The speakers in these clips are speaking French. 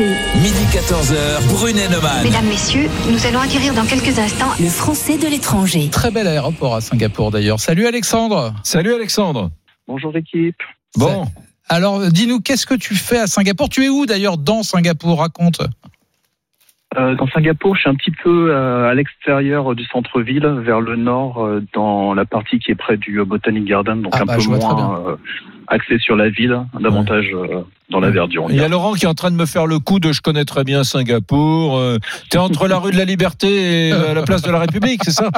Midi 14h, Brunet Neumann. Mesdames, Messieurs, nous allons acquérir dans quelques instants Le français de l'étranger. Très bel aéroport à Singapour d'ailleurs. Salut Alexandre. Salut Alexandre. Bonjour équipe. Bon, Alors dis-nous, qu'est-ce que tu fais à Singapour? Tu es où d'ailleurs dans Singapour? Raconte. Euh, dans Singapour, je suis un petit peu euh, à l'extérieur du centre-ville, vers le nord, euh, dans la partie qui est près du Botanic Garden, donc Ah un bah, peu moins euh, axé sur la ville, davantage euh, dans la verdure. il y a. Laurent qui est en train de me faire le coup de je connais très bien Singapour. Euh, T'es entre la rue de la Liberté et euh, la place de la République, c'est ça?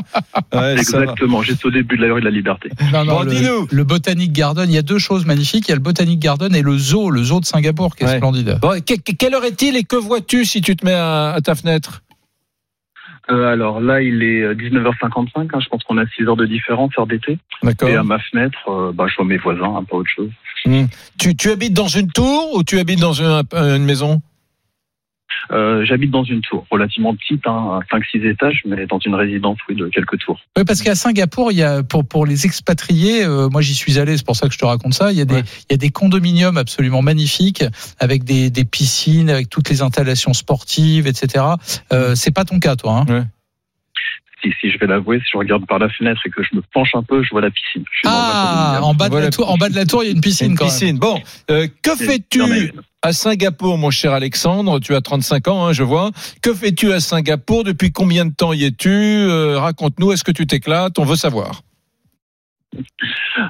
Ouais. Exactement, juste au début de la rue de la Liberté. Non, non, Bon, le, dis-nous. le Botanic Garden, il y a deux choses magnifiques. Il y a le Botanic Garden et le zoo, le zoo de Singapour qui est Ouais. splendide. Bon, que- que- quelle heure est-il et que vois-tu si tu te mets à, à ta fenêtre? Euh, alors là, il est euh, 19h55, hein, je pense qu'on a 6 heures de différence, heure d'été. D'accord. Et à ma fenêtre, euh, bah, je vois mes voisins, hein, pas autre chose. Tu, tu habites dans une tour ou tu habites dans une, une maison? Euh, J'habite dans une tour relativement petite, hein, 5-6 étages, mais dans une résidence oui, de quelques tours. Oui, parce qu'à Singapour, il y a pour pour les expatriés, euh, moi j'y suis allé, c'est pour ça que je te raconte ça. Il y a des Ouais. il y a des condominiums absolument magnifiques avec des des piscines, avec toutes les installations sportives, etc. Euh, c'est pas ton cas, toi. Hein Si, si je vais l'avouer, si je regarde par la fenêtre et que je me penche un peu, je vois la piscine. Ah, en bas de la tour, en bas de la tour, il y a une piscine Une quand même. piscine. Bon, euh, que fais-tu à Singapour, mon cher Alexandre? Tu as 35 ans, hein, je vois. Que fais-tu à Singapour? Depuis combien de temps y es-tu? Euh, Raconte-nous, est-ce que tu t'éclates? On veut savoir.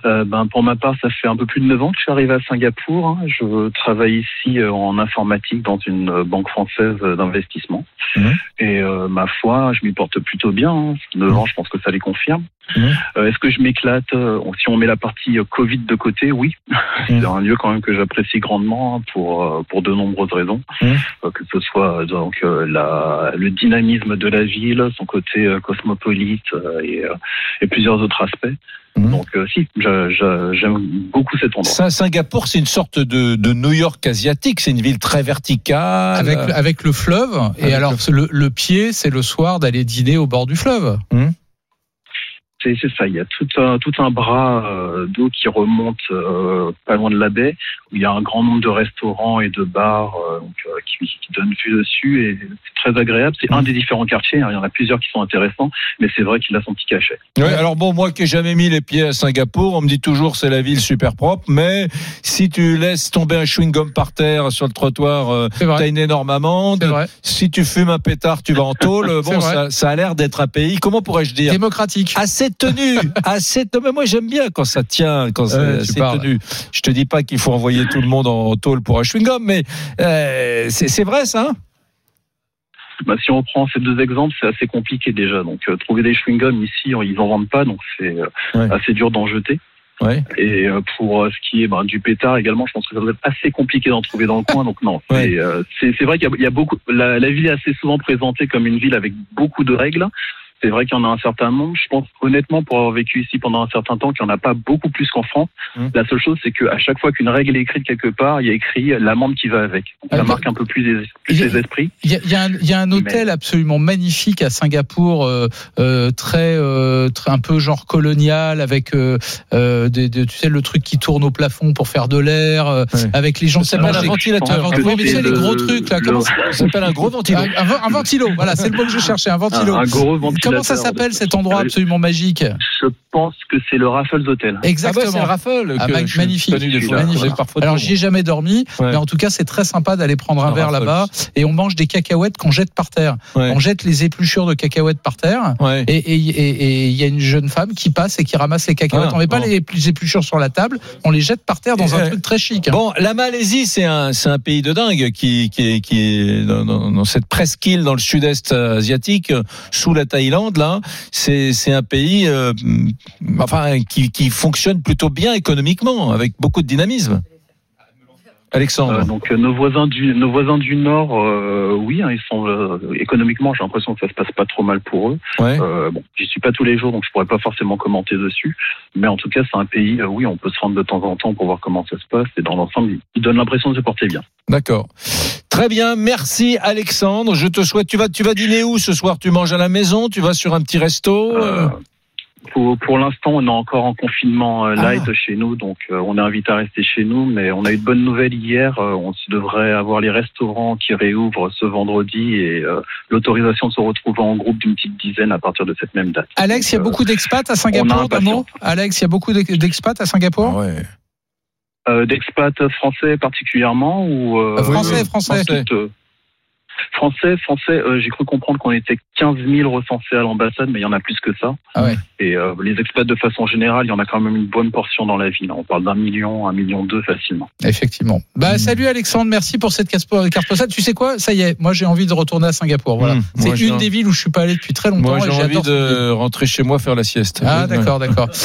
Euh, ben, pour ma part, ça fait un peu plus de 9 ans que je suis arrivé à Singapour. hein. Je travaille ici euh, en informatique dans une euh, banque française d'investissement. Mhm. Et euh, ma foi, je m'y porte plutôt bien. Hein. 9 ans, je pense que ça les confirme. Mhm. Euh, Est-ce que je m'éclate Euh, Si on met la partie euh, Covid de côté, oui. C'est un lieu quand même que j'apprécie grandement hein, pour, euh, pour de nombreuses raisons. Mhm. Euh, que ce soit donc euh, la, le dynamisme de la ville, son côté euh, cosmopolite euh, et, euh, et plusieurs autres aspects. Mhm. Donc euh, si, j'aime beaucoup cet endroit. Singapour, c'est une sorte de, de New York asiatique. C'est une ville très verticale. Avec, avec le fleuve. Et alors, le, le pied, c'est le soir d'aller dîner au bord du fleuve. C'est ça, il y a tout un, tout un bras euh, d'eau qui remonte euh, pas loin de la baie, où il y a un grand nombre de restaurants et de bars euh, donc, euh, qui, qui donnent vue dessus, et c'est très agréable. C'est un des différents quartiers, hein, il y en a plusieurs qui sont intéressants, mais c'est vrai qu'il a son petit cachet. Ouais, alors bon, moi qui ai jamais mis les pieds à Singapour, on me dit toujours c'est la ville super propre, mais si tu laisses tomber un chewing-gum par terre sur le trottoir, euh, t'as une énorme amende. Si tu fumes un pétard, tu vas en tôle. Bon, ça, ça a l'air d'être un pays, comment pourrais-je dire Démocratique. assez tenu, assez tenu. Mais moi j'aime bien quand ça tient, quand c'est Ouais, tu assez parles. tenu. Je te dis pas qu'il faut envoyer tout le monde en tôle pour un chewing-gum, mais euh, c'est c'est vrai ça. hein? Bah, si on prend ces deux exemples, c'est assez compliqué déjà. Donc euh, trouver des chewing-gums ici, ils en vendent pas, donc c'est euh, Ouais. assez dur d'en jeter. Ouais. Et euh, pour euh, ce qui est ben, du pétard également, je pense que ça doit être assez compliqué d'en trouver dans le coin. Donc non, c'est Ouais. euh, c'est c'est vrai qu'il y, a- il y a beaucoup. La, la ville est assez souvent présentée comme une ville avec beaucoup de règles. C'est vrai qu'il y en a un certain nombre. Je pense honnêtement, pour avoir vécu ici pendant un certain temps, qu'il n'y en a pas beaucoup plus qu'en France. Hum. La seule chose, c'est qu'à chaque fois qu'une règle est écrite quelque part, il y a écrit l'amende qui va avec. Ah, ça bah, marque un peu plus les, plus il y a- les esprits. Il y a, il y a un, il y a un hôtel absolument magnifique à Singapour, euh, euh, très, euh, très un peu genre colonial, avec euh, euh, des, des- tu sais le truc qui tourne au plafond pour faire de l'air, euh, Ouais. avec les gens s'appelle mangent un ventilateur. Que oui, mais c'est les le- gros trucs là, le- comment ça s'appelle un gros ventilo. un, un ven- un ventilo, voilà, c'est le mot que je cherchais, un ventilo. Un, un gros ventilateur. Comment ça s'appelle cet endroit Euh, absolument magique Je pense que c'est le Raffles Hotel. Ah bah, Exactement. c'est le raffle Ah, ma- je suis magnifique, Alors j'y ai jamais dormi, Ouais. mais en tout cas c'est très sympa d'aller prendre un Un verre Raffles. là-bas et on mange des cacahuètes qu'on jette par terre. Ouais. On jette les épluchures de cacahuètes par terre. Ouais. Et il y a une jeune femme qui passe et qui ramasse les cacahuètes. Ah, on met pas bon. les les épluchures sur la table, on les jette par terre dans Et, un euh, truc très chic. Bon, la Malaisie, c'est un, c'est un pays de dingue qui, qui, est- qui est dans, dans- dans cette presqu'île dans le sud-est asiatique, euh, sous la Thaïlande, là. C'est, c'est un pays, euh, enfin, qui, qui fonctionne plutôt bien économiquement, avec beaucoup de dynamisme. Alexandre. Euh, donc euh, nos voisins du nos voisins du nord, euh, oui, hein, ils sont euh, économiquement, j'ai l'impression que ça se passe pas trop mal pour eux. ouais. Euh, bon, j'y suis pas tous les jours, donc je pourrais pas forcément commenter dessus. Mais en tout cas, c'est un pays, euh, oui, on peut se rendre de temps en temps pour voir comment ça se passe. Et dans l'ensemble, il- il donne l'impression de se porter bien. D'accord. Très bien, merci Alexandre. Je te souhaite. Tu vas, tu vas dîner où ce soir? Tu manges à la maison? Tu vas sur un petit resto Pour, pour l'instant, on est encore en confinement euh, light chez nous, donc euh, on est invité à rester chez nous. Mais on a eu de bonnes nouvelles hier. Euh, on devrait avoir les restaurants qui réouvrent ce vendredi et euh, l'autorisation de se retrouver en groupe d'une petite dizaine à partir de cette même date. Alex, il y a beaucoup d'expats à Singapour. Damo Alex, il y a beaucoup d'ex- d'expats à Singapour? Ah ouais. euh, d'expats français particulièrement ou euh, Euh, français. français. Français, français, euh, j'ai cru comprendre qu'on était 15 000 recensés à l'ambassade, mais il y en a plus que ça. Ah ouais. Et euh, les expats de façon générale, il y en a quand même une bonne portion dans la ville. On parle d'un million, un million deux facilement. Effectivement. Bah, salut Alexandre, merci pour cette carte postale. Tu sais quoi? Ça y est, moi j'ai envie de retourner à Singapour. Voilà. Mmh. c'est une un- des villes où je suis pas allé depuis très longtemps. Moi, j'ai envie de rentrer chez moi faire la sieste. Ah d'accord, d'accord.